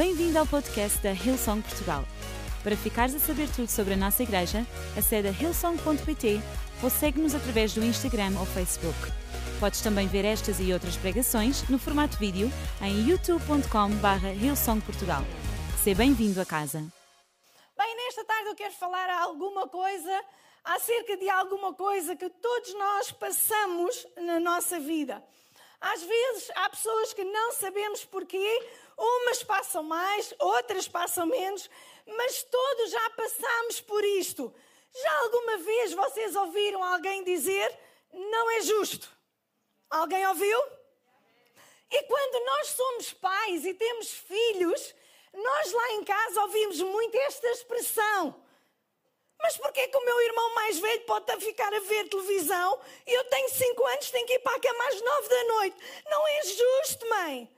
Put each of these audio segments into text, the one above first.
Bem-vindo ao podcast da Hillsong Portugal. Para ficares a saber tudo sobre a nossa igreja, acede a hillsong.pt ou segue-nos através do Instagram ou Facebook. Podes também ver estas e outras pregações no formato vídeo em youtube.com.br hillsongportugal. Seja bem-vindo a casa. Bem, nesta tarde eu quero falar alguma coisa acerca de alguma coisa que todos nós passamos na nossa vida. Às vezes há pessoas que não sabemos porquê, umas passam mais, outras passam menos, mas todos já passamos por isto. Já alguma vez vocês ouviram alguém dizer não é justo? Alguém ouviu? E quando nós somos pais e temos filhos, nós lá em casa ouvimos muito esta expressão. Mas porquê que o meu irmão mais velho pode estar a ficar a ver televisão e eu tenho 5 anos, tenho que ir para a cama às 9 da noite? Não é justo, mãe.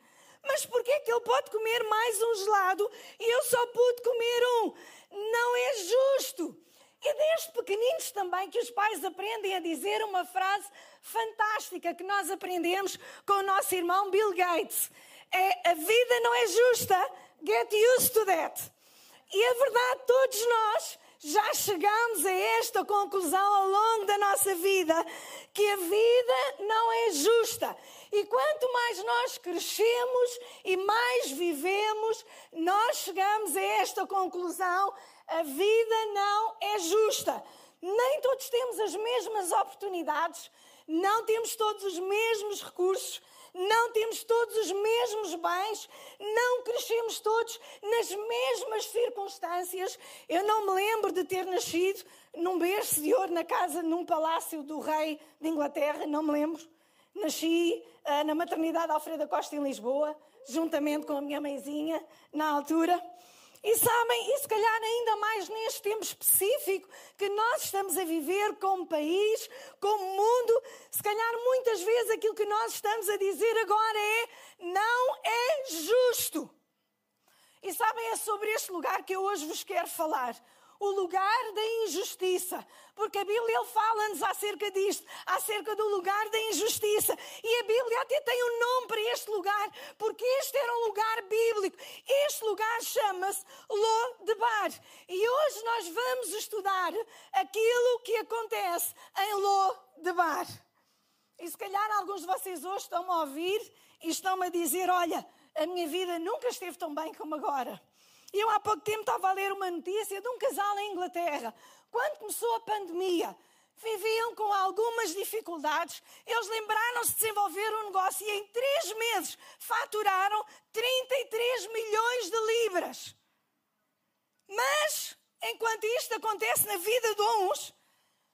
Mas porquê que ele pode comer mais um gelado e eu só pude comer um? Não é justo. E desde pequeninos também que os pais aprendem a dizer uma frase fantástica que nós aprendemos com o nosso irmão Bill Gates. É, a vida não é justa, get used to that. E a verdade, todos nós já chegamos a esta conclusão ao longo da nossa vida que a vida não é justa. E quanto mais nós crescemos e mais vivemos, nós chegamos a esta conclusão: a vida não é justa. Nem todos temos as mesmas oportunidades, não temos todos os mesmos recursos, não temos todos os mesmos bens, não crescemos todos nas mesmas circunstâncias. Eu não me lembro de ter nascido num berço de ouro na casa, num palácio do rei de Inglaterra, não me lembro. Nasci uh, na maternidade Alfredo Costa em Lisboa, juntamente com a minha mãezinha, na altura. E sabem, e se calhar ainda mais neste tempo específico que nós estamos a viver como país, como mundo, se calhar muitas vezes aquilo que nós estamos a dizer agora é: não é justo. E sabem, é sobre este lugar que eu hoje vos quero falar o lugar da injustiça. Porque a Bíblia fala-nos acerca disto, acerca do lugar da injustiça. E a Bíblia até tem um nome para este lugar, porque este era um lugar bíblico. Este lugar chama-se Lodebar. E hoje nós vamos estudar aquilo que acontece em Lodebar. E se calhar alguns de vocês hoje estão a ouvir e estão a dizer: Olha, a minha vida nunca esteve tão bem como agora. E eu há pouco tempo estava a ler uma notícia de um casal em Inglaterra. Quando começou a pandemia, viviam com algumas dificuldades. Eles lembraram-se de desenvolver um negócio e em três meses faturaram 33 milhões de libras. Mas, enquanto isto acontece na vida de uns,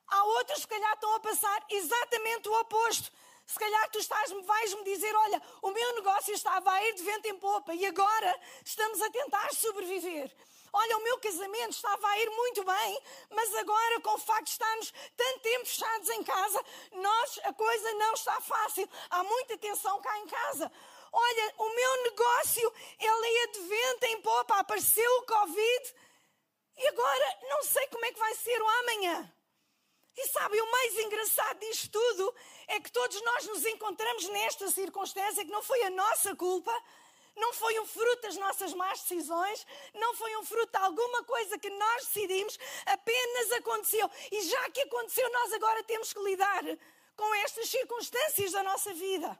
há outros que, se calhar, estão a passar exatamente o oposto. Se calhar tu estás, vais-me dizer: Olha, o meu negócio estava a ir de vento em popa e agora estamos a tentar sobreviver. Olha, o meu casamento estava a ir muito bem, mas agora, com o facto de estarmos tanto tempo fechados em casa, nós, a coisa não está fácil. Há muita tensão cá em casa. Olha, o meu negócio, ele ia de vento em popa, apareceu o Covid e agora não sei como é que vai ser o amanhã. E sabem, o mais engraçado disto tudo é que todos nós nos encontramos nesta circunstância que não foi a nossa culpa, não foi um fruto das nossas más decisões, não foi um fruto de alguma coisa que nós decidimos, apenas aconteceu. E já que aconteceu, nós agora temos que lidar com estas circunstâncias da nossa vida.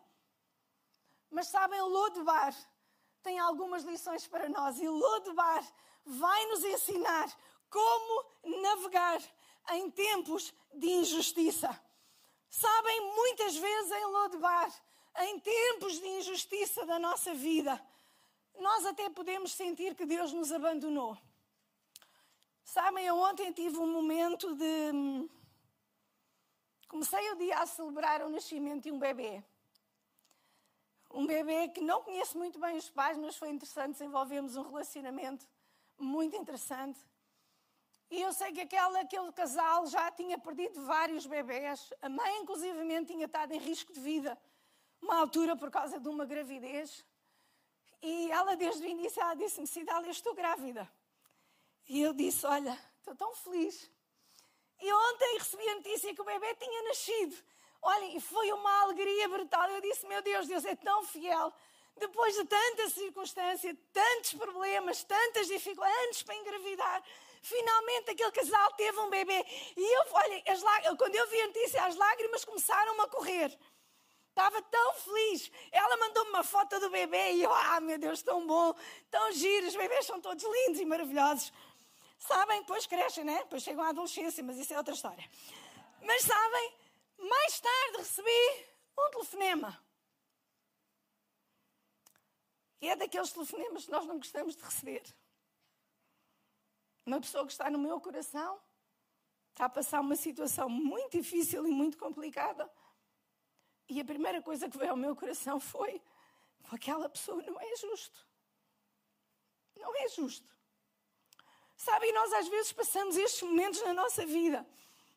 Mas sabem, Lodebar tem algumas lições para nós e Lodebar vai nos ensinar como navegar em tempos de injustiça. Sabem, muitas vezes em Lodebar, em tempos de injustiça da nossa vida, nós até podemos sentir que Deus nos abandonou. Sabem, eu ontem tive um momento de. Comecei o dia a celebrar o nascimento de um bebê. Um bebê que não conhece muito bem os pais, mas foi interessante, desenvolvemos um relacionamento muito interessante. E eu sei que aquela, aquele casal já tinha perdido vários bebés. A mãe, inclusivamente, tinha estado em risco de vida. Uma altura por causa de uma gravidez. E ela, desde o início, ela disse-me, Cidália, estou grávida. E eu disse, olha, estou tão feliz. E ontem recebi a notícia que o bebê tinha nascido. Olha, e foi uma alegria brutal. Eu disse, meu Deus, Deus é tão fiel. depois de tanta circunstância, tantos problemas, tantas dificuldades, para engravidar, finalmente aquele casal teve um bebê. E eu, olha, quando eu vi a notícia, as lágrimas começaram a correr. Estava tão feliz. Ela mandou-me uma foto do bebê e eu, ah, meu Deus, tão bom, tão giro. Os bebês são todos lindos e maravilhosos. Sabem, depois crescem, né? Depois chegam à adolescência, mas isso é outra história. Mas sabem, mais tarde recebi um telefonema. E é daqueles telefonemas que nós não gostamos de receber. Uma pessoa que está no meu coração está a passar uma situação muito difícil e muito complicada. E a primeira coisa que veio ao meu coração foi: aquela pessoa não é justo. Não é justo. Sabem, nós às vezes passamos estes momentos na nossa vida,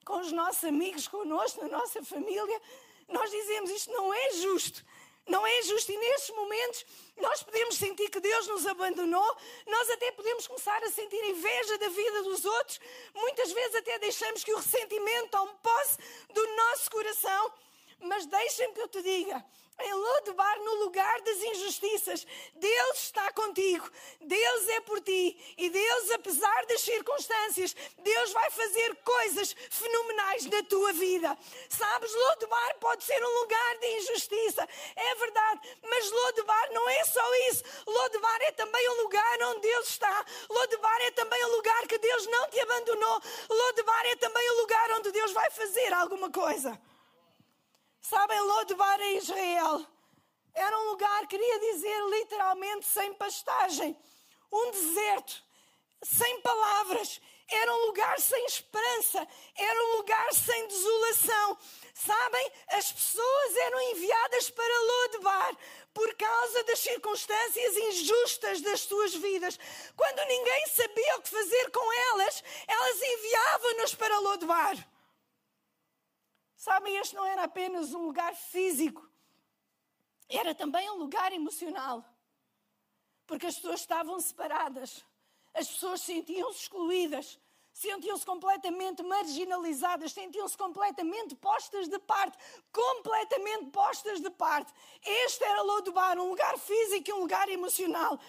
com os nossos amigos, connosco, na nossa família. Nós dizemos: isto não é justo. Não é justo. E nestes momentos nós podemos sentir que Deus nos abandonou, nós até podemos começar a sentir inveja da vida dos outros, muitas vezes até deixamos que o ressentimento tome posse do nosso coração. Mas deixem-me que eu te diga: em Lodebar, no lugar das injustiças, Deus está contigo, Deus é por ti e Deus, apesar das circunstâncias, Deus vai fazer coisas fenomenais na tua vida. Sabes, Lodebar pode ser um lugar de injustiça, é verdade, mas Lodebar não é só isso. Lodebar é também um lugar onde Deus está, Lodebar é também um lugar que Deus não te abandonou, Lodebar é também um lugar onde Deus vai fazer alguma coisa. Sabem, Lodebar em Israel era um lugar, queria dizer literalmente, sem pastagem. Um deserto, sem palavras. Era um lugar sem esperança. Era um lugar sem desolação. Sabem, as pessoas eram enviadas para Lodebar por causa das circunstâncias injustas das suas vidas. Quando ninguém sabia o que fazer com elas, elas enviavam-nos para Lodebar. Sabem, este não era apenas um lugar físico, era também um lugar emocional. Porque as pessoas estavam separadas, as pessoas sentiam-se excluídas, sentiam-se completamente marginalizadas, sentiam-se completamente postas de parte, completamente postas de parte. Este era Lodobar, um lugar físico e um lugar emocional.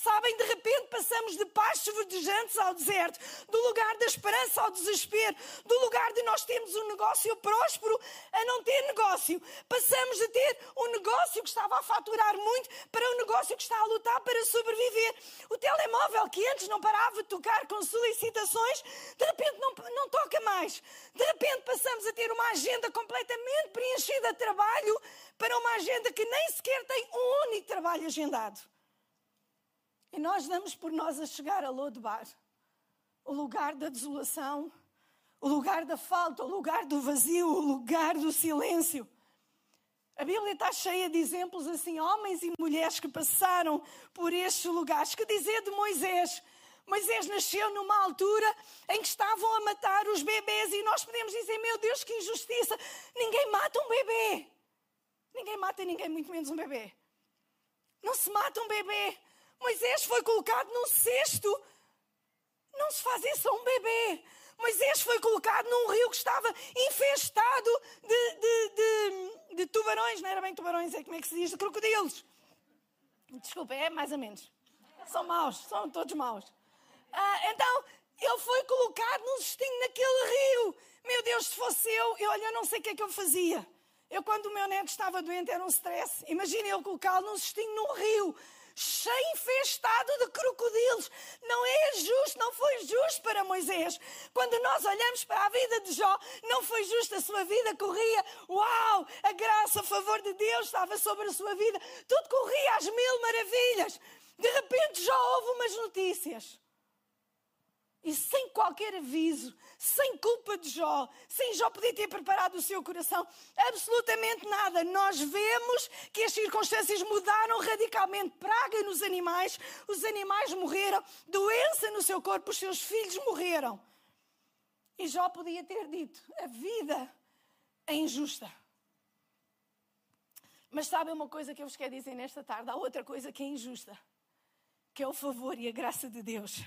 Sabem, de repente passamos de pastos verdejantes ao deserto, do lugar da esperança ao desespero, do lugar de nós termos um negócio próspero a não ter negócio. Passamos de ter um negócio que estava a faturar muito para um negócio que está a lutar para sobreviver. O telemóvel que antes não parava de tocar com solicitações, de repente não, não toca mais. De repente passamos a ter uma agenda completamente preenchida de trabalho para uma agenda que nem sequer tem um único trabalho agendado. E nós damos por nós a chegar a Lodebar, o lugar da desolação, o lugar da falta, o lugar do vazio, o lugar do silêncio. A Bíblia está cheia de exemplos assim, homens e mulheres que passaram por estes lugares. Que dizer de Moisés? Moisés nasceu numa altura em que estavam a matar os bebês e nós podemos dizer, meu Deus, que injustiça! Ninguém mata um bebê. Ninguém mata ninguém, muito menos um bebê. Não se mata um bebê. Moisés foi colocado num cesto. Não se faz isso a um bebê. Moisés foi colocado num rio que estava infestado de, de, de, de, tubarões. Não era bem tubarões, é como é que se diz? De crocodilos. Desculpa, é mais ou menos. São maus, são todos maus. Ah, então, ele foi colocado num cestinho naquele rio. Meu Deus, se fosse eu, eu, olha, eu não sei o que é que eu fazia. Eu, quando o meu neto estava doente, era um stress. Imagina eu colocá-lo num cestinho num rio cheio infestado de crocodilos. Não é justo, não foi justo para Moisés. Quando nós olhamos para a vida de Jó, não foi justo a sua vida, corria, uau, a graça, a favor de Deus estava sobre a sua vida, tudo corria às mil maravilhas. De repente Jó houve umas notícias. E sem qualquer aviso, sem culpa de Jó, sem Jó poder ter preparado o seu coração, absolutamente nada. Nós vemos que as circunstâncias mudaram radicalmente. Praga nos animais, os animais morreram, doença no seu corpo, os seus filhos morreram. E Jó podia ter dito: a vida é injusta. Mas sabem uma coisa que eu vos quero dizer nesta tarde? Há outra coisa que é injusta, que é o favor e a graça de Deus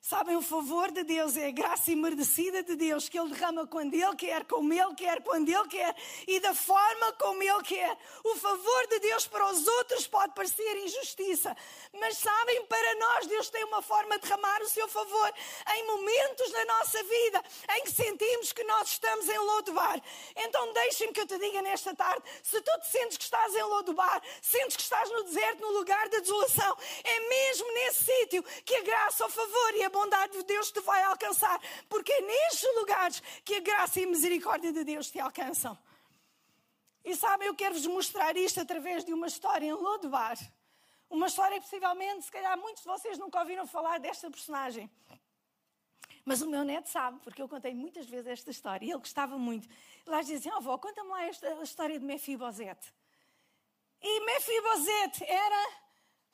Sabem, o favor de Deus é a graça imerecida de Deus que Ele derrama quando Ele quer, como Ele quer, quando Ele quer e da forma como Ele quer. O favor de Deus para os outros pode parecer injustiça, mas sabem, para nós Deus tem uma forma de derramar o seu favor em momentos da nossa vida em que sentimos que nós estamos em Lodobar. Então deixem-me que eu te diga nesta tarde, se tu te sentes que estás em Lodobar, sentes que estás no deserto, no lugar da desolação, é mesmo nesse sítio que a graça, o favor e a bondade de Deus te vai alcançar, porque é nestes lugares que a graça e a misericórdia de Deus te alcançam. E sabem, eu quero-vos mostrar isto através de uma história em Lodebar. Uma história que possivelmente, se calhar, muitos de vocês nunca ouviram falar desta personagem. Mas o meu neto sabe, porque eu contei muitas vezes esta história e ele gostava muito. Lá dizia assim: oh, avó, conta-me lá esta, a história de Mefibosete. E Mefibosete era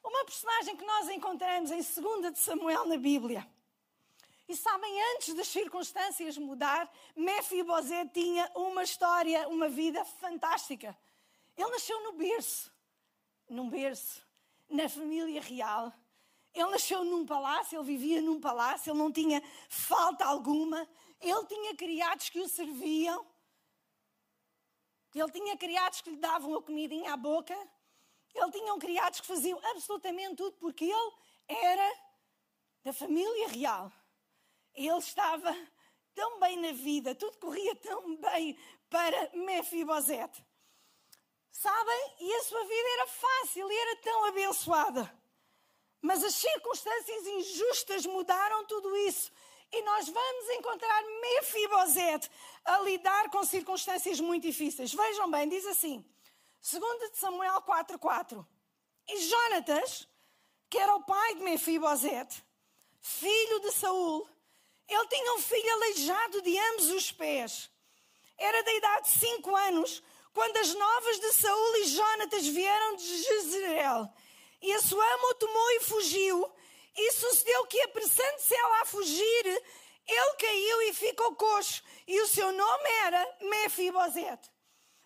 uma personagem que nós encontramos em 2 de Samuel na Bíblia. E sabem, antes das circunstâncias mudar, Mefibosete tinha uma história, uma vida fantástica. Ele nasceu no berço, num berço, na família real. Ele nasceu num palácio, ele vivia num palácio, ele não tinha falta alguma. Ele tinha criados que o serviam. Ele tinha criados que lhe davam a comidinha à boca. Ele tinha criados que faziam absolutamente tudo porque ele era da família real. Ele estava tão bem na vida, tudo corria tão bem para Mefibosete. Sabem? E a sua vida era fácil e era tão abençoada. Mas as circunstâncias injustas mudaram tudo isso. E nós vamos encontrar Mefibosete a lidar com circunstâncias muito difíceis. Vejam bem, diz assim: 2 de Samuel 4.4 E Jonatas, que era o pai de Mefibosete, filho de Saul, ele tinha um filho aleijado de ambos os pés. Era da idade de cinco anos, quando as novas de Saul e Jonatas vieram de Jezreel. E a sua ama o tomou e fugiu. E sucedeu que, apressando-se ela a fugir, ele caiu e ficou coxo. E o seu nome era Mefibosete.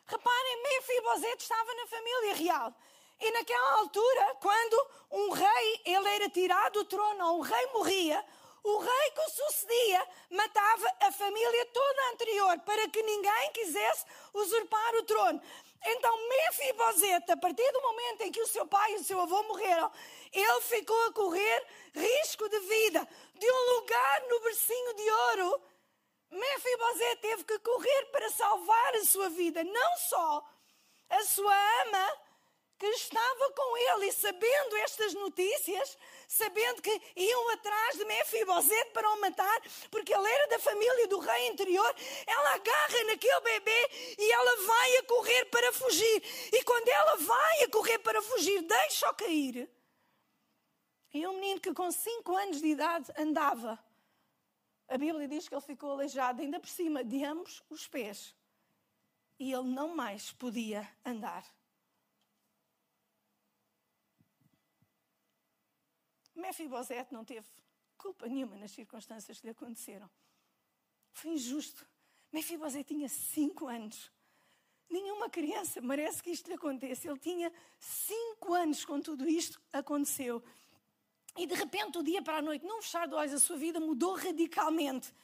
Reparem, Mefibosete estava na família real. E naquela altura, quando um rei ele era tirado do trono, ou um rei morria, o rei que o sucedia matava a família toda anterior para que ninguém quisesse usurpar o trono. Então Mefibosete, a partir do momento em que o seu pai e o seu avô morreram, ele ficou a correr risco de vida. De um lugar no bercinho de ouro, Mefibosete teve que correr para salvar a sua vida. Não só a sua ama, que estava com ele e sabendo estas notícias, sabendo que iam atrás de Mefibosete para o matar, porque ele era da família do rei anterior, ela agarra naquele bebê e ela vai a correr para fugir. E quando ela vai a correr para fugir, deixa-o cair. E um menino que com 5 anos de idade andava, a Bíblia diz que ele ficou aleijado, ainda por cima, de ambos os pés. E ele não mais podia andar. Mefibosete não teve culpa nenhuma nas circunstâncias que lhe aconteceram. Foi injusto. Mefibosete tinha cinco anos. Nenhuma criança merece que isto lhe aconteça. Ele tinha cinco anos quando tudo isto aconteceu. E de repente, do dia para a noite, num fechar de olhos, a sua vida mudou radicalmente.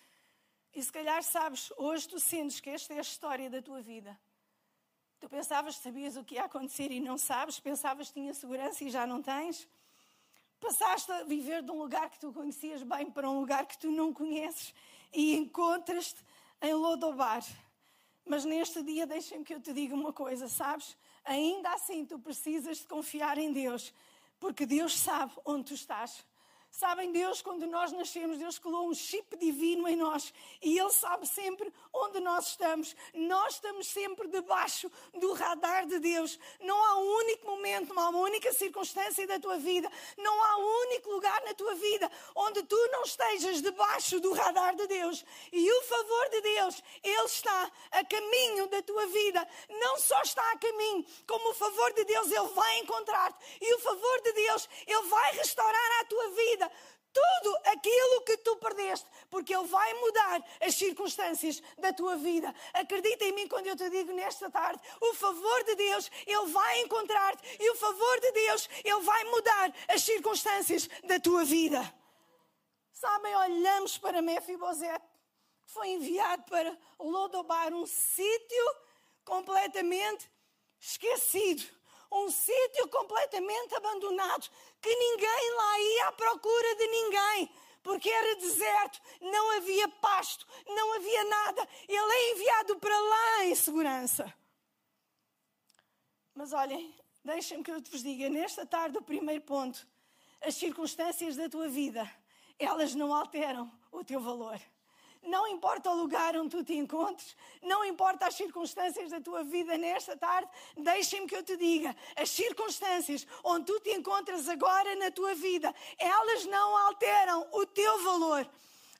E se calhar sabes, hoje tu sentes que esta é a história da tua vida. Tu pensavas que sabias o que ia acontecer e não sabes, pensavas que tinha segurança e já não tens. Passaste a viver de um lugar que tu conhecias bem para um lugar que tu não conheces e encontras-te em Lodobar. Mas neste dia, deixem-me que eu te diga uma coisa, sabes? Ainda assim, tu precisas de confiar em Deus, porque Deus sabe onde tu estás. Sabem, Deus, quando nós nascemos, Deus colou um chip divino em nós e Ele sabe sempre onde nós estamos. Nós estamos sempre debaixo do radar de Deus. Não há um único momento, não há uma única circunstância da tua vida, não há um único lugar na tua vida onde tu não estejas debaixo do radar de Deus. E o favor de Deus, Ele está a caminho da tua vida. Não só está a caminho, como o favor de Deus, Ele vai encontrar-te. E o favor de Deus, Ele vai restaurar a tua vida vida tudo aquilo que tu perdeste, porque Ele vai mudar as circunstâncias da tua vida. Acredita em mim quando eu te digo nesta tarde: o favor de Deus, Ele vai encontrar-te, e o favor de Deus, Ele vai mudar as circunstâncias da tua vida. Sabem, olhamos para Mefibosete, que foi enviado para Lodobar, um sítio completamente esquecido, um sítio completamente abandonado, que ninguém lá ia à procura de ninguém, porque era deserto, não havia pasto, não havia nada. Ele é enviado para lá em segurança. Mas olhem, deixem-me que eu vos diga, nesta tarde, o primeiro ponto, as circunstâncias da tua vida, elas não alteram o teu valor. Não importa o lugar onde tu te encontres, não importa as circunstâncias da tua vida nesta tarde, deixem-me que eu te diga: as circunstâncias onde tu te encontras agora na tua vida, elas não alteram o teu valor.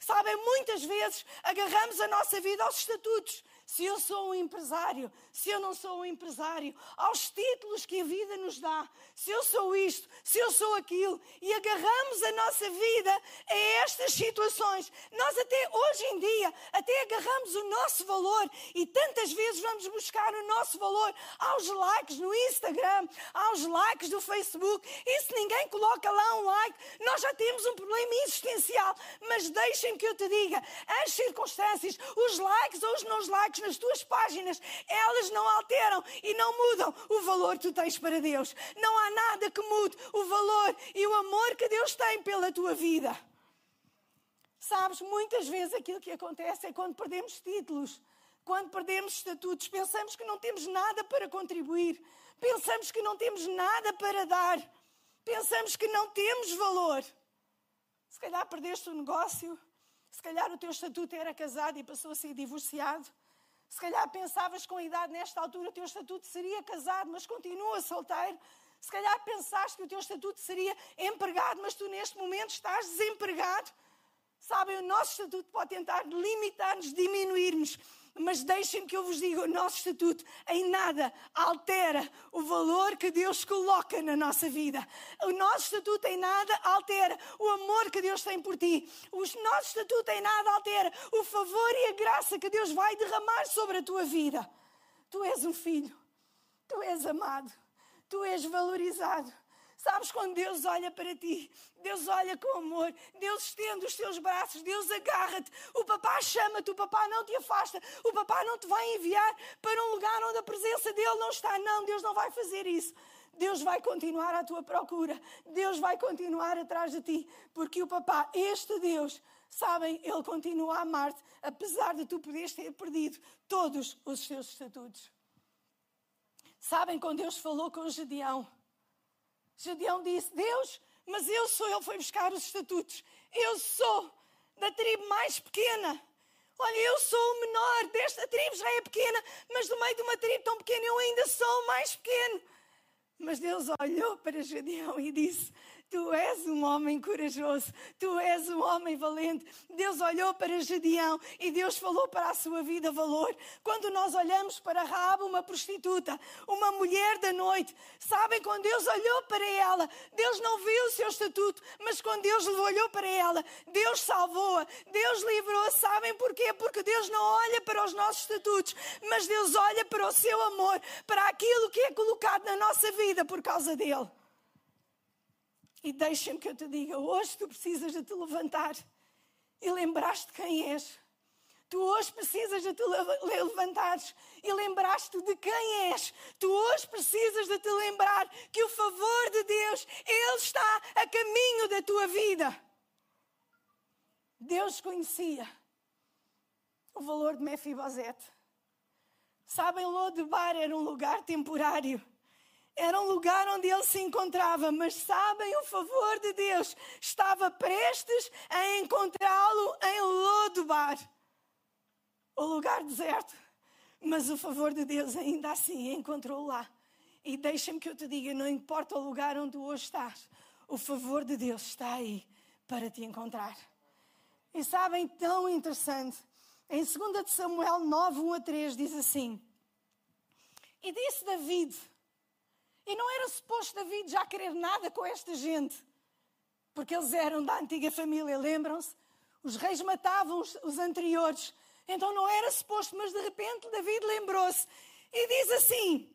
Sabem, muitas vezes agarramos a nossa vida aos estatutos se eu sou um empresário, se eu não sou um empresário, aos títulos que a vida nos dá, se eu sou isto, se eu sou aquilo, e agarramos a nossa vida a estas situações. Nós até hoje em dia, até agarramos o nosso valor e tantas vezes vamos buscar o nosso valor aos likes no Instagram, aos likes do Facebook, e se ninguém coloca lá um like, nós já temos um problema existencial. Mas deixem que eu te diga, as circunstâncias, os likes ou os não likes, nas tuas páginas, elas não alteram e não mudam o valor que tu tens para Deus. Não há nada que mude o valor e o amor que Deus tem pela tua vida. Sabes, muitas vezes aquilo que acontece é quando perdemos títulos, quando perdemos estatutos, pensamos que não temos nada para contribuir, pensamos que não temos nada para dar, pensamos que não temos valor. Se calhar perdeste o negócio, se calhar o teu estatuto era casado e passou a ser divorciado. Se calhar pensavas com a idade nesta altura o teu estatuto seria casado, mas continua solteiro. Se calhar pensaste que o teu estatuto seria empregado, mas tu neste momento estás desempregado. Sabem, o nosso estatuto pode tentar limitar-nos, diminuir-nos, mas deixem-me que eu vos diga: o nosso estatuto em nada altera o valor que Deus coloca na nossa vida. O nosso estatuto em nada altera o amor que Deus tem por ti. O nosso estatuto em nada altera o favor e a graça que Deus vai derramar sobre a tua vida. Tu és um filho, tu és amado, tu és valorizado. Sabes quando Deus olha para ti, Deus olha com amor, Deus estende os seus braços, Deus agarra-te, o papá chama-te, o papá não te afasta, o papá não te vai enviar para um lugar onde a presença dele não está. Não, Deus não vai fazer isso. Deus vai continuar à tua procura, Deus vai continuar atrás de ti, porque o papá, este Deus, sabem, ele continua a amar-te, apesar de tu poderes ter perdido todos os seus estatutos. Sabem quando Deus falou com Gedeão? Gedeão disse: Deus, mas eu sou. Ele foi buscar os estatutos. Eu sou da tribo mais pequena. Olha, eu sou o menor desta tribo, já é pequena, mas no meio de uma tribo tão pequena eu ainda sou o mais pequeno. Mas Deus olhou para Gedeão e disse: Tu és um homem corajoso, tu és um homem valente. Deus olhou para Gedeão e Deus falou para a sua vida valor. Quando nós olhamos para Raab, uma prostituta, uma mulher da noite, sabem, quando Deus olhou para ela, Deus não viu o seu estatuto, mas quando Deus olhou para ela, Deus salvou-a, Deus livrou-a. Sabem porquê? Porque Deus não olha para os nossos estatutos, mas Deus olha para o seu amor, para aquilo que é colocado na nossa vida por causa dele. E deixa-me que eu te diga: hoje tu precisas de te levantar e lembrar-te quem és. Tu hoje precisas de te levantares e lembrar-te de quem és. Tu hoje precisas de te lembrar que o favor de Deus, Ele está a caminho da tua vida. Deus conhecia o valor de Mefibosete. Sabem, Lodebar era um lugar temporário era um lugar onde ele se encontrava, mas sabem, o favor de Deus estava prestes a encontrá-lo em Lodobar, o lugar deserto. Mas o favor de Deus ainda assim encontrou lá. E deixa-me que eu te diga: não importa o lugar onde hoje estás, o favor de Deus está aí para te encontrar. E sabem, tão interessante, em 2 Samuel 9, 1 a 3 diz assim: E disse David e não era suposto David já querer nada com esta gente, porque eles eram da antiga família, lembram-se? Os reis matavam os, os anteriores, então não era suposto, mas de repente David lembrou-se e diz assim: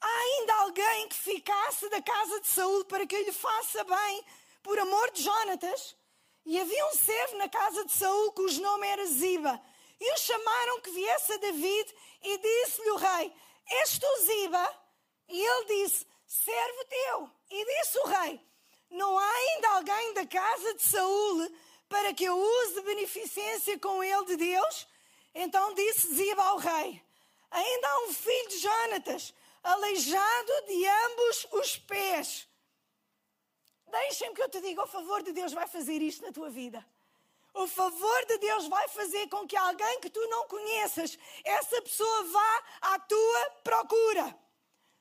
Há ainda alguém que ficasse da casa de Saúl para que eu lhe faça bem por amor de Jonatas? E havia um servo na casa de Saul cujo nome era Ziba. E o chamaram que viesse a David e disse-lhe o rei: És tu Ziba? E ele disse: Servo teu. E disse o rei: Não há ainda alguém da casa de Saul para que eu use de beneficência com ele de Deus? Então disse Ziba ao rei: Ainda há um filho de Jonatas, aleijado de ambos os pés. Deixem-me que eu te diga: o favor de Deus vai fazer isto na tua vida. O favor de Deus vai fazer com que alguém que tu não conheças, essa pessoa vá à tua procura.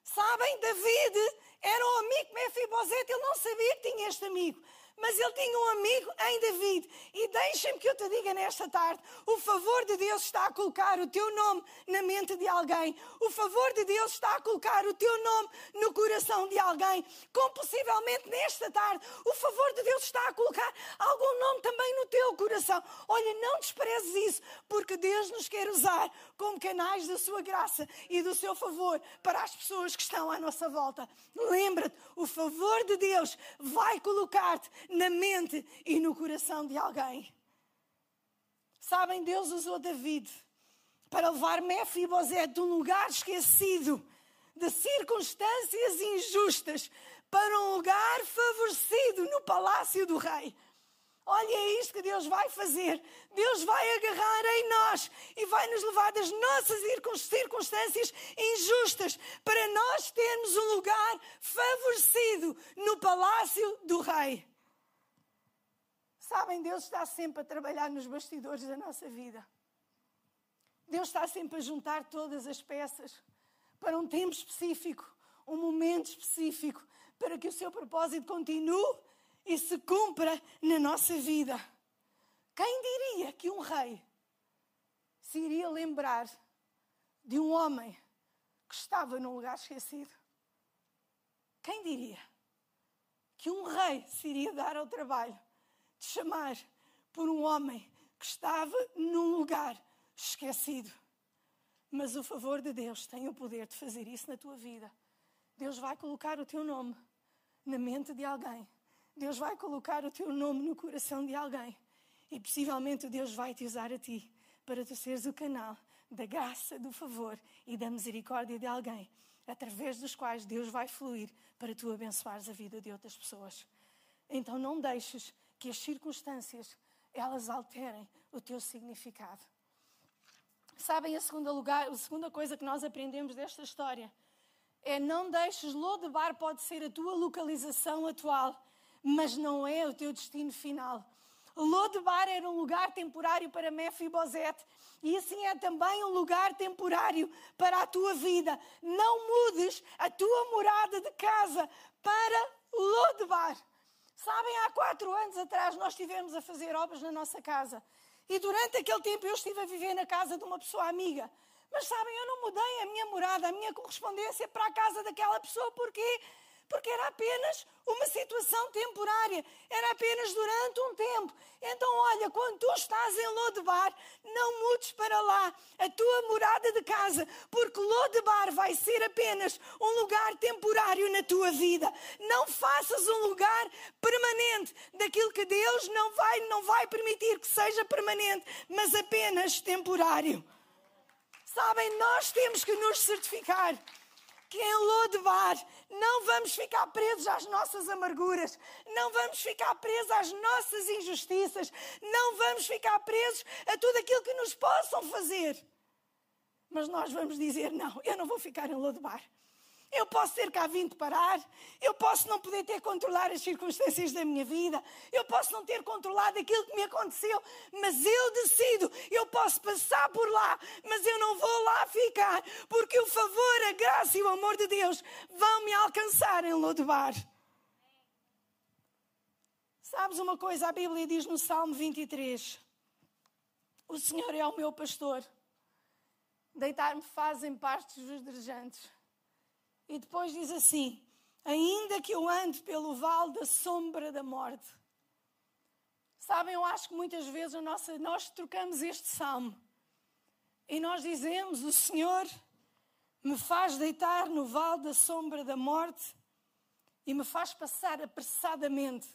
Sabem, David? Era um amigo de Mefibosete, ele não sabia que tinha este amigo mas ele tinha um amigo em David. E deixem-me que eu te diga nesta tarde: o favor de Deus está a colocar o teu nome na mente de alguém. O favor de Deus está a colocar o teu nome no coração de alguém. Como possivelmente nesta tarde, o favor de Deus está a colocar algum nome também no teu coração. Olha, não desprezes isso, porque Deus nos quer usar como canais da sua graça e do seu favor para as pessoas que estão à nossa volta. Lembra-te, o favor de Deus vai colocar-te na mente e no coração de alguém. Sabem, Deus usou David para levar Mefibosete de um lugar esquecido, de circunstâncias injustas, para um lugar favorecido no palácio do rei. Olha, é isto que Deus vai fazer. Deus vai agarrar em nós e vai nos levar das nossas circunstâncias injustas para nós termos um lugar favorecido no palácio do Rei. Sabem, Deus está sempre a trabalhar nos bastidores da nossa vida. Deus está sempre a juntar todas as peças para um tempo específico, um momento específico, para que o seu propósito continue e se cumpra na nossa vida. Quem diria que um rei se iria lembrar de um homem que estava num lugar esquecido? Quem diria que um rei se iria dar ao trabalho de chamar por um homem que estava num lugar esquecido? Mas o favor de Deus tem o poder de fazer isso na tua vida. Deus vai colocar o teu nome na mente de alguém Deus vai colocar o teu nome no coração de alguém e possivelmente Deus vai te usar a ti para tu seres o canal da graça, do favor e da misericórdia de alguém, através dos quais Deus vai fluir para tu abençoares a vida de outras pessoas. Então não deixes que as circunstâncias elas alterem o teu significado. Sabem a segunda lugar, a segunda coisa que nós aprendemos desta história é não deixes Lodebar pode ser a tua localização atual, mas não é o teu destino final. Lodebar era um lugar temporário para Mefibosete e assim é também um lugar temporário para a tua vida. Não mudes a tua morada de casa para Lodebar. Sabem, há quatro anos atrás nós estivemos a fazer obras na nossa casa e durante aquele tempo eu estive a viver na casa de uma pessoa amiga. Mas sabem, eu não mudei a minha morada, a minha correspondência para a casa daquela pessoa porque porque era apenas uma situação temporária, era apenas durante um tempo. Então, olha, quando tu estás em Lodebar, não mudes para a tua morada de casa, porque Lodebar vai ser apenas um lugar temporário na tua vida. Não faças um lugar permanente daquilo que Deus não vai, não vai permitir que seja permanente, mas apenas temporário. Sabem, nós temos que nos certificar que em Lodebar não vamos ficar presos às nossas amarguras, não vamos ficar presos às nossas injustiças, não vamos ficar presos a tudo aquilo que nos possam fazer. Mas nós vamos dizer: não, eu não vou ficar em Lodebar. Eu posso ter cá vindo parar, eu posso não poder ter controlado as circunstâncias da minha vida, eu posso não ter controlado aquilo que me aconteceu, mas eu decido, eu posso passar por lá, mas eu não vou lá ficar, porque o favor, a graça e o amor de Deus vão me alcançar em Lodebar. Sabes uma coisa? A Bíblia diz no Salmo 23: O Senhor é o meu pastor, deitar-me fazem parte dos verdejantes e depois diz assim: ainda que eu ande pelo vale da sombra da morte. Sabem, eu acho que muitas vezes nossa, nós trocamos este salmo e nós dizemos: O Senhor me faz deitar no vale da sombra da morte e me faz passar apressadamente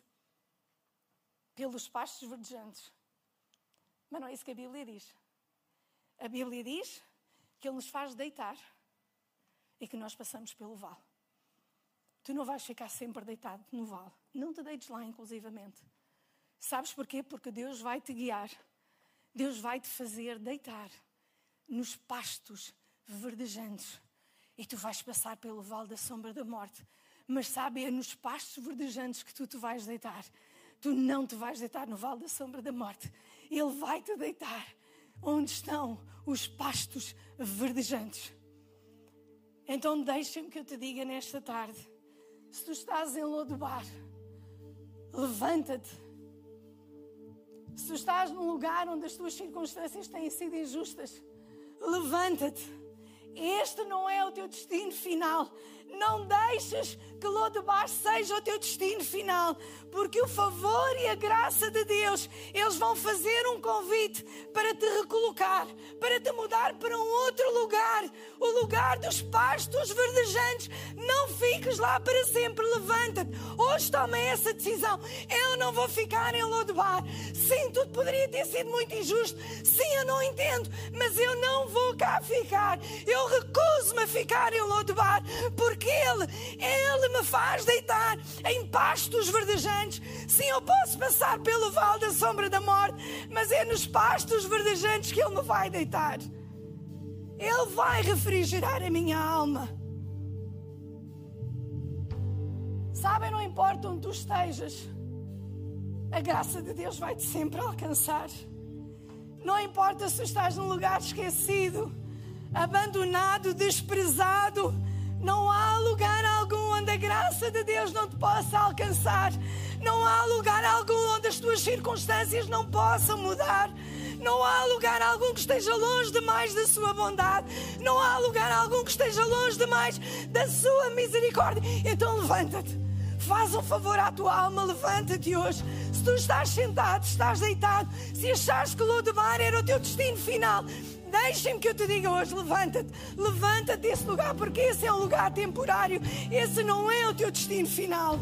pelos pastos verdejantes. Mas não é isso que a Bíblia diz. A Bíblia diz que Ele nos faz deitar e que nós passamos pelo vale. Tu não vais ficar sempre deitado no vale. Não te deites lá, inclusivamente. Sabes porquê? Porque Deus vai te guiar. Deus vai te fazer deitar nos pastos verdejantes. E tu vais passar pelo vale da sombra da morte. Mas sabe, é nos pastos verdejantes que tu te vais deitar. Tu não te vais deitar no vale da sombra da morte. Ele vai te deitar onde estão os pastos verdejantes. Então deixa-me que eu te diga nesta tarde: se tu estás em Lodobar, levanta-te. Se tu estás num lugar onde as tuas circunstâncias têm sido injustas, levanta-te. Este não é o teu destino final. Não deixes que Lodebar seja o teu destino final, porque o favor e a graça de Deus, eles vão fazer um convite para te recolocar, para te mudar para um outro lugar, o lugar dos pastos verdejantes. Não fiques lá para sempre, levanta-te. Hoje toma essa decisão. Eu não vou ficar em Lodebar. Sim, tudo poderia ter sido muito injusto. Sim, eu não entendo, mas eu não vou cá ficar. Eu recuso-me a ficar em Lodebar, porque Ele, Ele me faz deitar em pastos verdejantes. Sim, eu posso passar pelo vale da sombra da morte, mas é nos pastos verdejantes que Ele me vai deitar. Ele vai refrigerar a minha alma. Sabem, não importa onde tu estejas, a graça de Deus vai te sempre alcançar. Não importa se estás num lugar esquecido, abandonado, desprezado, não há lugar algum onde a graça de Deus não te possa alcançar. Não há lugar algum onde as tuas circunstâncias não possam mudar. Não há lugar algum que esteja longe demais da sua bondade. Não há lugar algum que esteja longe demais da sua misericórdia. Então levanta-te. Faz um favor à tua alma, levanta-te hoje. Se tu estás sentado, estás deitado, se achares que Lodebar era o teu destino final, Deixem-me que eu te diga hoje: levanta-te, levanta-te desse lugar, porque esse é um lugar temporário, esse não é o teu destino final.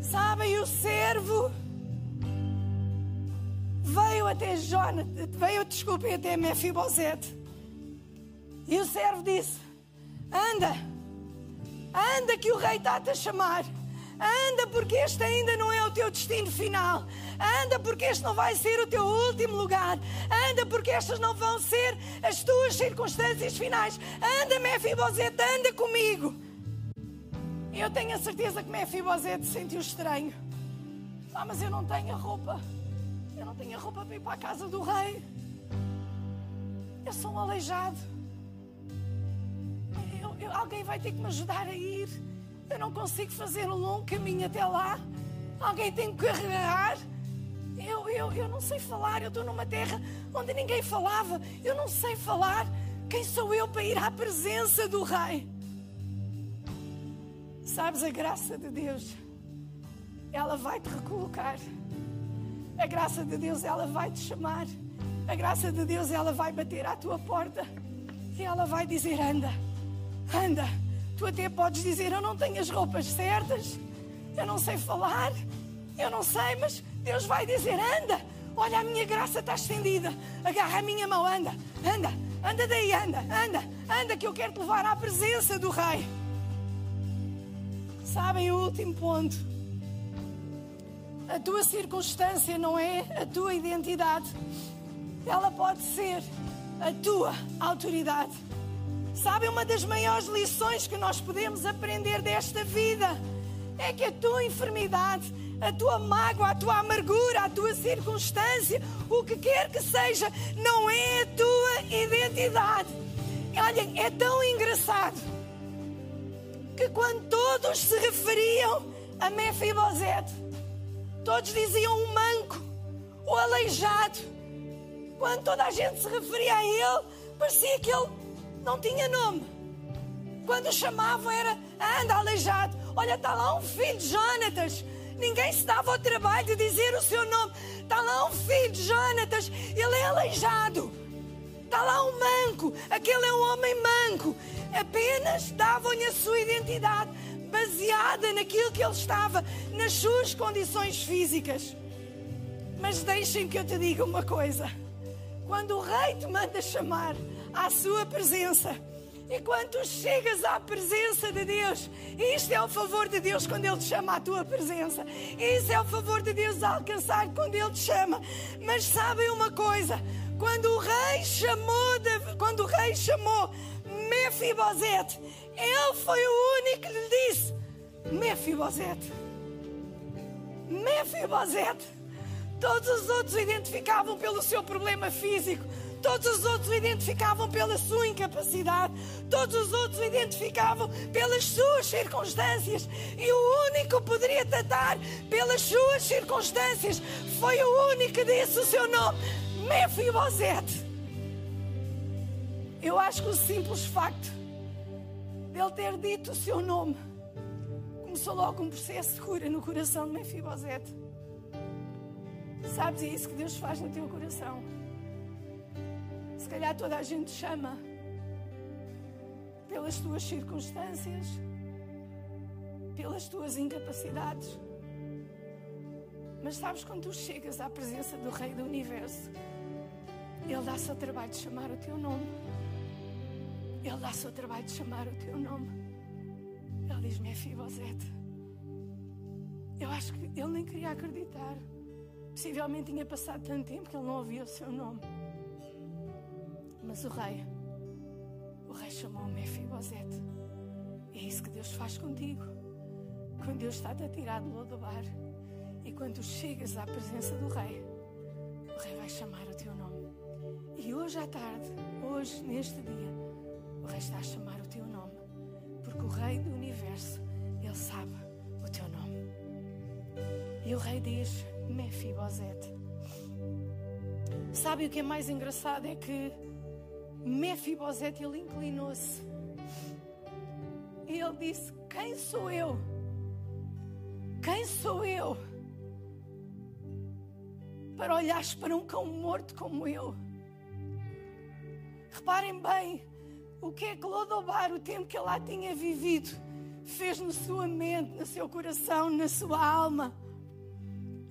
Sabem, o servo veio até Jonathan, veio, desculpem, até Mefibosete. E o servo disse: Anda, anda que o rei está-te a chamar. Anda, porque este ainda não é teu destino final. Anda, porque este não vai ser o teu último lugar. Anda, porque estas não vão ser as tuas circunstâncias finais. Anda, Mefibosete, anda comigo. Eu tenho a certeza que Mefibosete se sentiu estranho. Ah, mas eu não tenho a roupa. Eu não tenho a roupa para ir para a casa do rei. Eu sou um aleijado. Eu, eu, alguém vai ter que me ajudar a ir. Eu não consigo fazer um longo caminho até lá. Alguém tem que carregar. Eu, eu, eu não sei falar. Eu estou numa terra onde ninguém falava. Eu não sei falar. Quem sou eu para ir à presença do Rei? Sabes, a graça de Deus, ela vai te recolocar. A graça de Deus, ela vai te chamar. A graça de Deus, ela vai bater à tua porta. E ela vai dizer: anda, anda. Tu até podes dizer: Eu não tenho as roupas certas, eu não sei falar, eu não sei, mas Deus vai dizer: Anda, olha, a minha graça está estendida, agarra a minha mão, anda, anda, anda daí, anda, anda, anda, que eu quero te levar à presença do Rei. Sabem o último ponto? A tua circunstância não é a tua identidade, ela pode ser a tua autoridade. Sabe, uma das maiores lições que nós podemos aprender desta vida é que a tua enfermidade, a tua mágoa, a tua amargura, a tua circunstância, o que quer que seja, não é a tua identidade. Olhem, é tão engraçado que quando todos se referiam a Mefibosete, todos diziam um manco, o aleijado. Quando toda a gente se referia a ele, parecia que ele não tinha nome. Quando o chamavam era anda aleijado. Olha, está lá um filho de Jonatas. Ninguém se dava ao trabalho de dizer o seu nome. Está lá um filho de Jonatas. Ele é aleijado. Está lá um manco. Aquele é um homem manco. Apenas davam-lhe a sua identidade. baseada naquilo que ele estava, nas suas condições físicas. Mas deixem que eu te diga uma coisa: quando o rei te manda chamar à sua presença, e quando tu chegas à presença de Deus, isto é o favor de Deus quando Ele te chama à tua presença. Isso é o favor de Deus a alcançar quando Ele te chama. Mas sabem uma coisa? Quando o rei chamou, de, quando o rei chamou Mefibosete, ele foi o único que lhe disse: Mefibosete, Mefibosete. Todos os outros identificavam pelo seu problema físico. Todos os outros o identificavam pela sua incapacidade. Todos os outros o identificavam pelas suas circunstâncias. E o único que poderia tratar pelas suas circunstâncias foi o único que disse o seu nome: Mefibosete. Eu acho que o simples facto de ele ter dito o seu nome começou logo um processo de cura no coração de Mefibosete. Sabes, é isso que Deus faz no teu coração. Se calhar toda a gente chama pelas tuas circunstâncias, pelas tuas incapacidades. Mas sabes quando tu chegas à presença do Rei do Universo, Ele dá-se ao trabalho de chamar o teu nome. Ele dá-se ao trabalho de chamar o teu nome. Ele diz: Mefibosete. Eu acho que ele nem queria acreditar. Possivelmente tinha passado tanto tempo que ele não ouvia o seu nome. Mas o rei, o rei chamou Mefibosete. É isso que Deus faz contigo. Quando Deus está-te a tirar do lodabar e quando chegas à presença do rei, o rei vai chamar o teu nome. E hoje à tarde, hoje, neste dia, o rei está a chamar o teu nome. Porque o rei do universo, ele sabe o teu nome. E o rei diz: Mefibosete. Sabe o que é mais engraçado? É que Mefibosete ele inclinou-se. E ele disse: Quem sou eu? Quem sou eu? Para olhares para um cão morto como eu. Reparem bem o que é que Lodobar, o tempo que ele lá tinha vivido, fez na sua mente, no seu coração, na sua alma.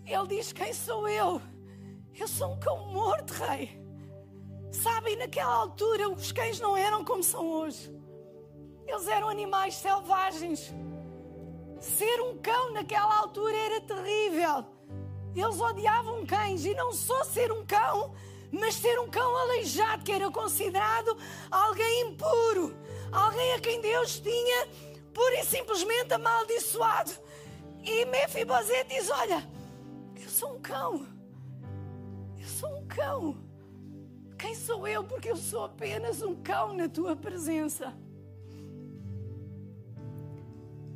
Ele diz: Quem sou eu? Eu sou um cão morto, rei. Sabem, naquela altura os cães não eram como são hoje. Eles eram animais selvagens. Ser um cão naquela altura era terrível. Eles odiavam cães e não só ser um cão, mas ser um cão aleijado, que era considerado alguém impuro, alguém a quem Deus tinha pura e simplesmente amaldiçoado. E Mefibosete diz: Olha, eu sou um cão. Eu sou um cão. Quem sou eu? Porque eu sou apenas um cão na tua presença.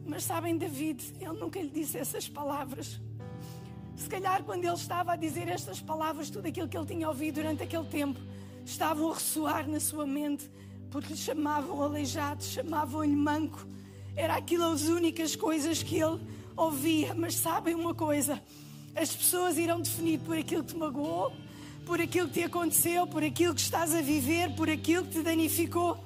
Mas sabem, David, ele nunca lhe disse essas palavras. Se calhar, quando ele estava a dizer estas palavras, tudo aquilo que ele tinha ouvido durante aquele tempo estavam a ressoar na sua mente, porque lhe chamavam aleijado, chamavam-lhe manco. Era aquilo as únicas coisas que ele ouvia. Mas sabem uma coisa? As pessoas irão definir por aquilo que te magoou, por aquilo que te aconteceu, por aquilo que estás a viver, por aquilo que te danificou.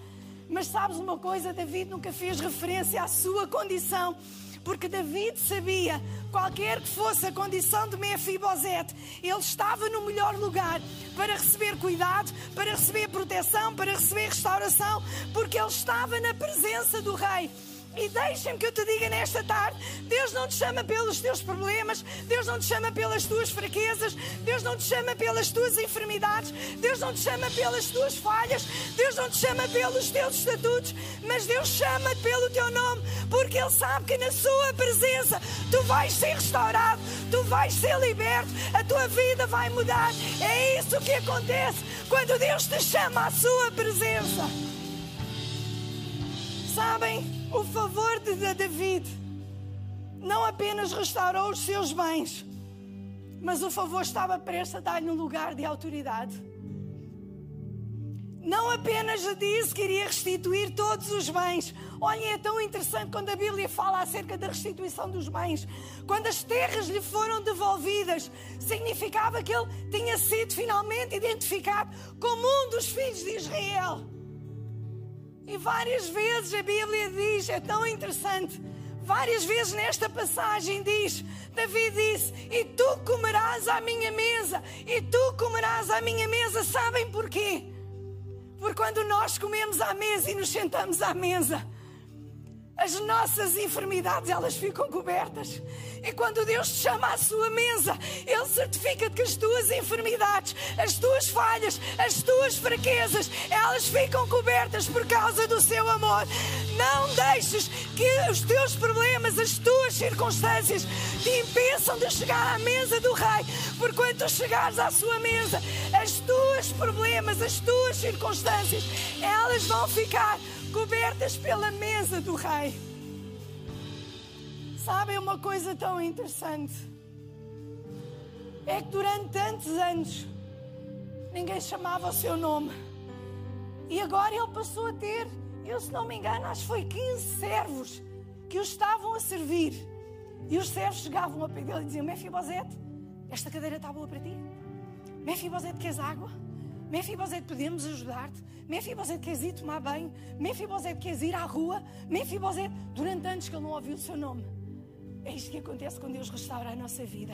Mas sabes uma coisa? David nunca fez referência à sua condição, porque David sabia, qualquer que fosse a condição de Mefibosete, ele estava no melhor lugar para receber cuidado, para receber proteção, para receber restauração, porque ele estava na presença do rei. E deixem-me que eu te diga nesta tarde: Deus não te chama pelos teus problemas, Deus não te chama pelas tuas fraquezas, Deus não te chama pelas tuas enfermidades, Deus não te chama pelas tuas falhas, Deus não te chama pelos teus estatutos, mas Deus chama-te pelo teu nome, porque Ele sabe que na Sua presença tu vais ser restaurado, tu vais ser liberto, a tua vida vai mudar. É isso que acontece quando Deus te chama à Sua presença. Sabem? O favor de David não apenas restaurou os seus bens, mas o favor estava prestes a dar-lhe um lugar de autoridade. Não apenas disse que iria restituir todos os bens. Olhem, é tão interessante quando a Bíblia fala acerca da restituição dos bens. Quando as terras lhe foram devolvidas, significava que ele tinha sido finalmente identificado como um dos filhos de Israel. E várias vezes a Bíblia diz, é tão interessante, Várias vezes nesta passagem diz, Davi disse: E tu comerás à minha mesa, e tu comerás à minha mesa. Sabem porquê? Porque quando nós comemos à mesa e nos sentamos à mesa, as nossas enfermidades elas ficam cobertas. E quando Deus te chama à sua mesa, Ele certifica que as tuas enfermidades, as tuas falhas, as tuas fraquezas, elas ficam cobertas por causa do seu amor. Não deixes que os teus problemas, as tuas circunstâncias te impeçam de chegar à mesa do Rei. Porque quando chegares à sua mesa, as tuas problemas, as tuas circunstâncias, elas vão ficar cobertas pela mesa do Rei. Sabem uma coisa tão interessante? É que durante tantos anos ninguém chamava o seu nome. E agora ele passou a ter, eu se não me engano, acho que foi 15 servos que o estavam a servir. E os servos chegavam a pé dele e diziam: Mefibosete, esta cadeira está boa para ti? Mefibosete, queres água? Mefibosete, podemos ajudar-te? Mefibosete, queres ir tomar banho? Mefibosete, queres ir à rua? Mefibosete, durante anos que ele não ouviu o seu nome. É isto que acontece quando Deus restaura a nossa vida.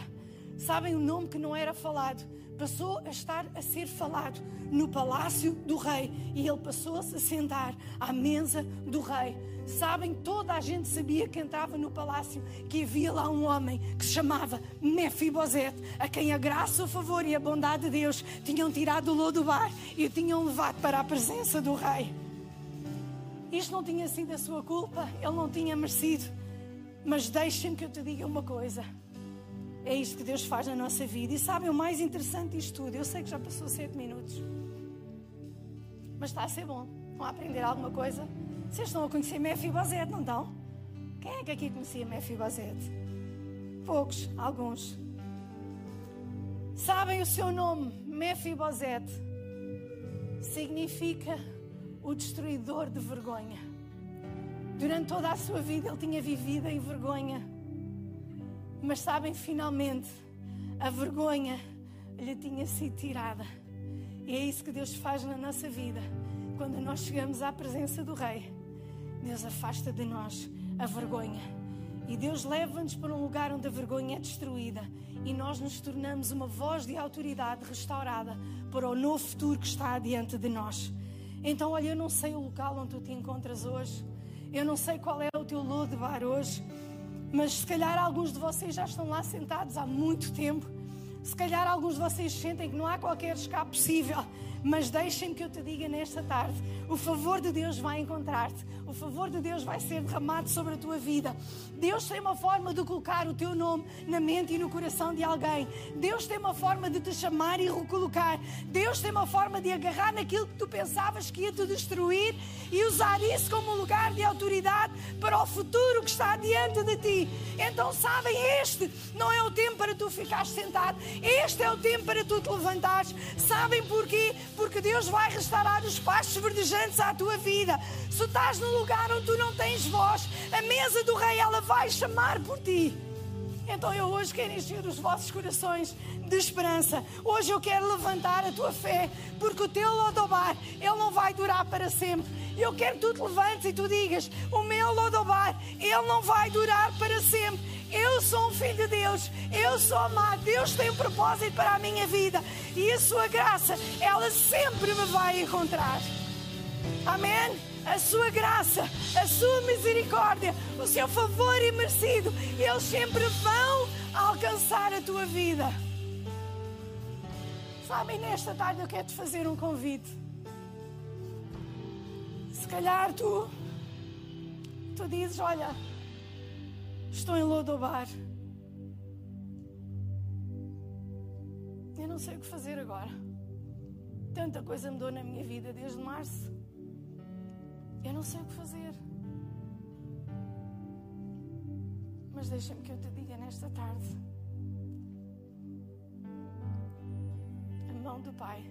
Sabem o nome que não era falado? Passou a estar a ser falado no palácio do rei e ele passou-se a sentar à mesa do rei. Sabem, toda a gente sabia que entrava no palácio que havia lá um homem que se chamava Mefibosete, a quem a graça, o favor e a bondade de Deus tinham tirado o lodo-bar e o tinham levado para a presença do rei. Isto não tinha sido a sua culpa, ele não tinha merecido. Mas deixem-me que eu te diga uma coisa. É isto que Deus faz na nossa vida. E sabem o mais interessante disto tudo? Eu sei que já passou sete minutos. Mas está a ser bom. Vão aprender alguma coisa? Vocês estão a conhecer Mefibosete, não estão? Quem é que aqui conhecia Mefibosete? Poucos, alguns. Sabem o seu nome, Mefibosete? Significa o destruidor de vergonha. Durante toda a sua vida ele tinha vivido em vergonha. Mas sabem, finalmente, a vergonha lhe tinha sido tirada. E é isso que Deus faz na nossa vida. Quando nós chegamos à presença do Rei, Deus afasta de nós a vergonha. E Deus leva-nos para um lugar onde a vergonha é destruída. E nós nos tornamos uma voz de autoridade restaurada para o novo futuro que está adiante de nós. Então, olha, eu não sei o local onde tu te encontras hoje. Eu não sei qual é o teu lodo de bar hoje. Mas se calhar alguns de vocês já estão lá sentados há muito tempo. Se calhar alguns de vocês sentem que não há qualquer escape possível. Mas deixem-me que eu te diga nesta tarde: o favor de Deus vai encontrar-te, o favor de Deus vai ser derramado sobre a tua vida. Deus tem uma forma de colocar o teu nome na mente e no coração de alguém. Deus tem uma forma de te chamar e recolocar. Deus tem uma forma de agarrar naquilo que tu pensavas que ia te destruir e usar isso como um lugar de autoridade para o futuro que está diante de ti. Então, sabem, este não é o tempo para tu ficares sentado, este é o tempo para tu te levantares. Sabem porquê? Porque Deus vai restaurar os pastos verdejantes à tua vida. Se estás num lugar onde tu não tens voz, a mesa do rei ela vai chamar por ti. Então eu hoje quero encher os vossos corações de esperança. Hoje eu quero levantar a tua fé, porque o teu lodobar, ele não vai durar para sempre. Eu quero que tu te levantes e tu digas: o meu lodobar, ele não vai durar para. Eu sou um filho de Deus, eu sou amado, Deus tem um propósito para a minha vida e a sua graça, ela sempre me vai encontrar. Amém? A sua graça, a sua misericórdia, o seu favor imerecido, eles sempre vão alcançar a tua vida. Sabem, nesta tarde eu quero te fazer um convite. Se calhar tu, tu dizes: Olha, estou em Lodobar. Eu não sei o que fazer agora. Tanta coisa mudou na minha vida desde março. Eu não sei o que fazer. Mas deixa-me que eu te diga nesta tarde. A mão do Pai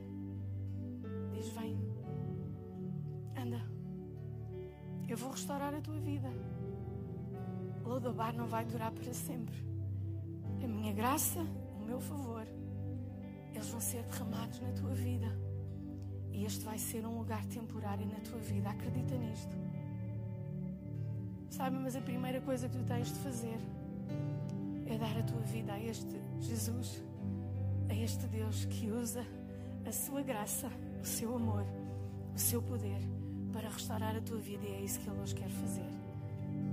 diz: Vem, anda, eu vou restaurar a tua vida. Lodobar não vai durar para sempre. A minha graça, o meu favor, eles vão ser derramados na tua vida. E este vai ser um lugar temporário na tua vida. Acredita nisto. Sabe, mas a primeira coisa que tu tens de fazer é dar a tua vida a este Jesus, a este Deus que usa a sua graça, o seu amor, o seu poder para restaurar a tua vida e é isso que Ele hoje quer fazer.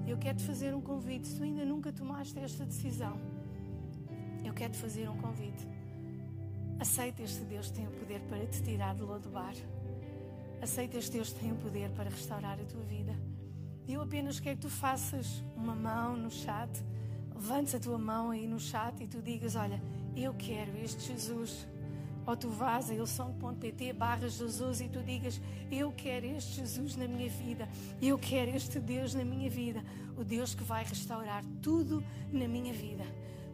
Eu quero te fazer um convite. Se tu ainda nunca tomaste esta decisão, eu quero te fazer um convite. Aceita este Deus que tem o poder para te tirar de Lodobar. Aceita este Deus que tem o poder para restaurar a tua vida. Eu apenas quero que tu faças uma mão no chat, levantes a tua mão aí no chat e tu digas: Olha, eu quero este Jesus. Ou tu vás a ilson.pt barra Jesus e tu digas: Eu quero este Jesus na minha vida. Eu quero este Deus na minha vida. O Deus que vai restaurar tudo na minha vida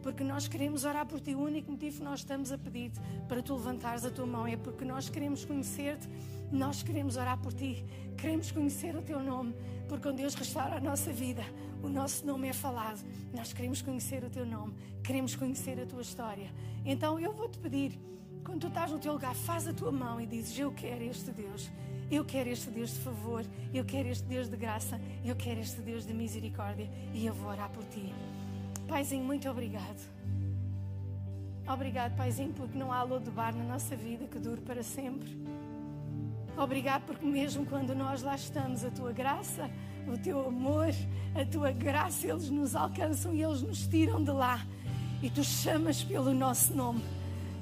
porque nós queremos orar por ti. O único motivo que nós estamos a pedir para tu levantares a tua mão é porque nós queremos conhecer-te, nós queremos orar por ti, queremos conhecer o teu nome, porque quando Deus restaura a nossa vida, o nosso nome é falado. Nós queremos conhecer o teu nome, queremos conhecer a tua história. Então eu vou te pedir, quando tu estás no teu lugar, faz a tua mão e dizes: Eu quero este Deus. Eu quero este Deus de favor, eu quero este Deus de graça, eu quero este Deus de misericórdia e eu vou orar por ti. Paizinho, muito obrigado. Obrigado, Paizinho, porque não há bar na nossa vida que dure para sempre. Obrigado, porque mesmo quando nós lá estamos, a tua graça, o teu amor, a tua graça, eles nos alcançam e eles nos tiram de lá. E tu chamas pelo nosso nome.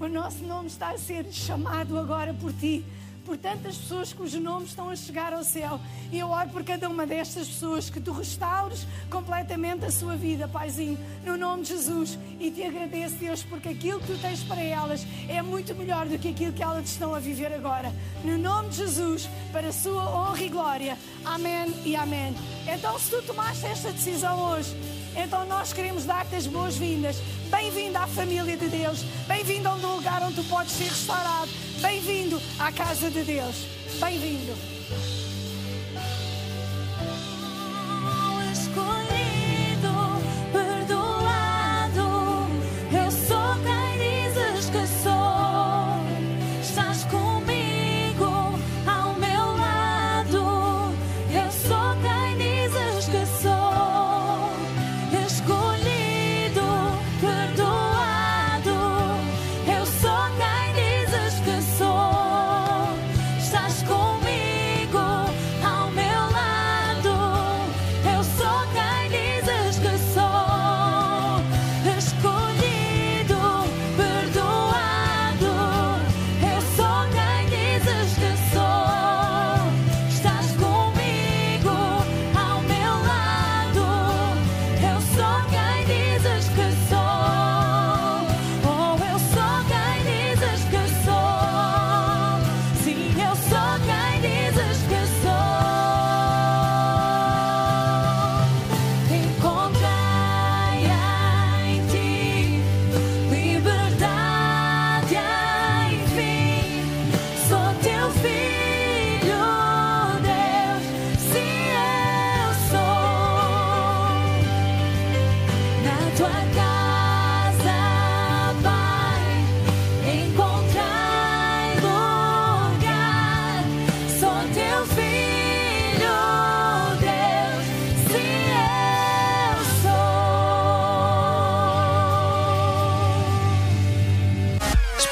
O nosso nome está a ser chamado agora por ti por tantas pessoas cujos nomes estão a chegar ao céu. E eu oro por cada uma destas pessoas que tu restaures completamente a sua vida, Paizinho, no nome de Jesus. E te agradeço, Deus, porque aquilo que tu tens para elas é muito melhor do que aquilo que elas estão a viver agora. No nome de Jesus, para a sua honra e glória. Amém e amém. Então, se tu tomaste esta decisão hoje, então nós queremos dar-te as boas-vindas. Bem-vindo à família de Deus. Bem-vindo a um lugar onde tu podes ser restaurado. Bem-vindo à casa de Deus. Bem-vindo.